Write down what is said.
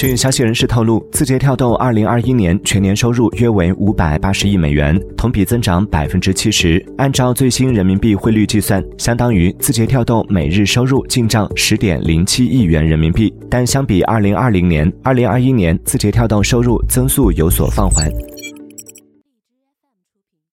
据消息人士透露字节跳动二零二一年全年收入约为五百八十亿美元同比增长百分之七十。按照最新人民币汇率计算相当于字节跳动每日收入进账十点零七亿元人民币。但相比二零二零年二零二一年字节跳动收入增速有所放缓。